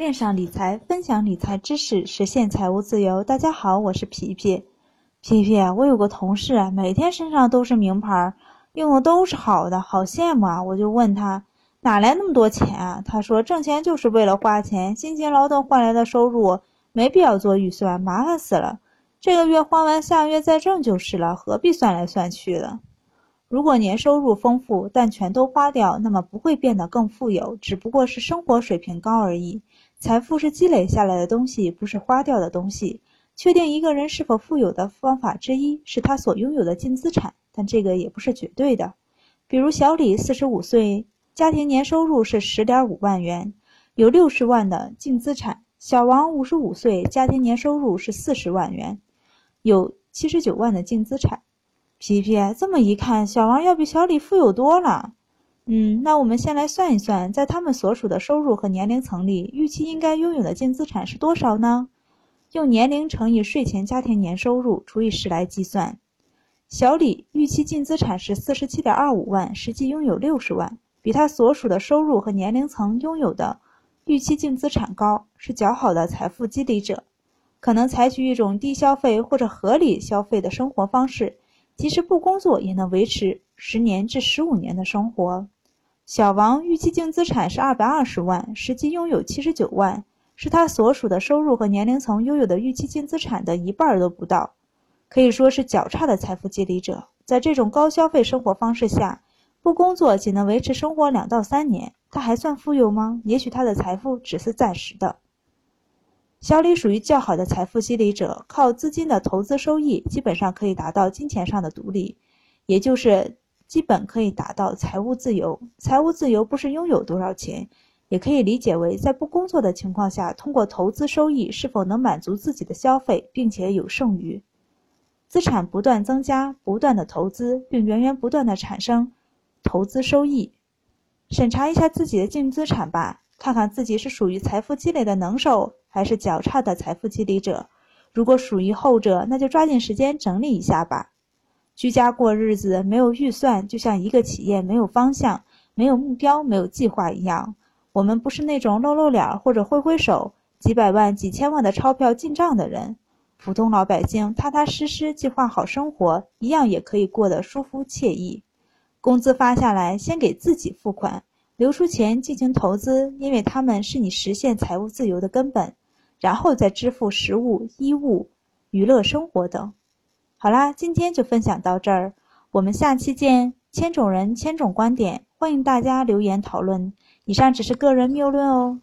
恋上理财，分享理财知识，实现财务自由。大家好，我是皮皮。皮皮，我有个同事，每天身上都是名牌，用的都是好的，好羡慕啊！我就问他哪来那么多钱啊？他说挣钱就是为了花钱，辛勤劳动换来的收入没必要做预算，麻烦死了。这个月花完，下个月再挣就是了，何必算来算去的？如果年收入丰富，但全都花掉，那么不会变得更富有，只不过是生活水平高而已。财富是积累下来的东西，不是花掉的东西。确定一个人是否富有的方法之一是他所拥有的净资产，但这个也不是绝对的。比如小李四十五岁，家庭年收入是十点五万元，有六十万的净资产；小王五十五岁，家庭年收入是四十万元，有七十九万的净资产。皮皮，这么一看，小王要比小李富有多了。嗯，那我们先来算一算，在他们所属的收入和年龄层里，预期应该拥有的净资产是多少呢？用年龄乘以税前家庭年收入除以十来计算。小李预期净资产是四十七点二五万，实际拥有六十万，比他所属的收入和年龄层拥有的预期净资产高，是较好的财富积累者，可能采取一种低消费或者合理消费的生活方式。即使不工作，也能维持十年至十五年的生活。小王预期净资产是二百二十万，实际拥有七十九万，是他所属的收入和年龄层拥有的预期净资产的一半都不到，可以说是较差的财富积累者。在这种高消费生活方式下，不工作仅能维持生活两到三年，他还算富有吗？也许他的财富只是暂时的。小李属于较好的财富积累者，靠资金的投资收益，基本上可以达到金钱上的独立，也就是基本可以达到财务自由。财务自由不是拥有多少钱，也可以理解为在不工作的情况下，通过投资收益是否能满足自己的消费，并且有剩余，资产不断增加，不断的投资，并源源不断的产生投资收益。审查一下自己的净资产吧。看看自己是属于财富积累的能手，还是较差的财富积累者。如果属于后者，那就抓紧时间整理一下吧。居家过日子没有预算，就像一个企业没有方向、没有目标、没有计划一样。我们不是那种露露脸或者挥挥手，几百万、几千万的钞票进账的人。普通老百姓踏踏实实计划好生活，一样也可以过得舒服惬意。工资发下来，先给自己付款。留出钱进行投资，因为他们是你实现财务自由的根本，然后再支付食物、衣物、娱乐生活等。好啦，今天就分享到这儿，我们下期见。千种人，千种观点，欢迎大家留言讨论。以上只是个人谬论哦。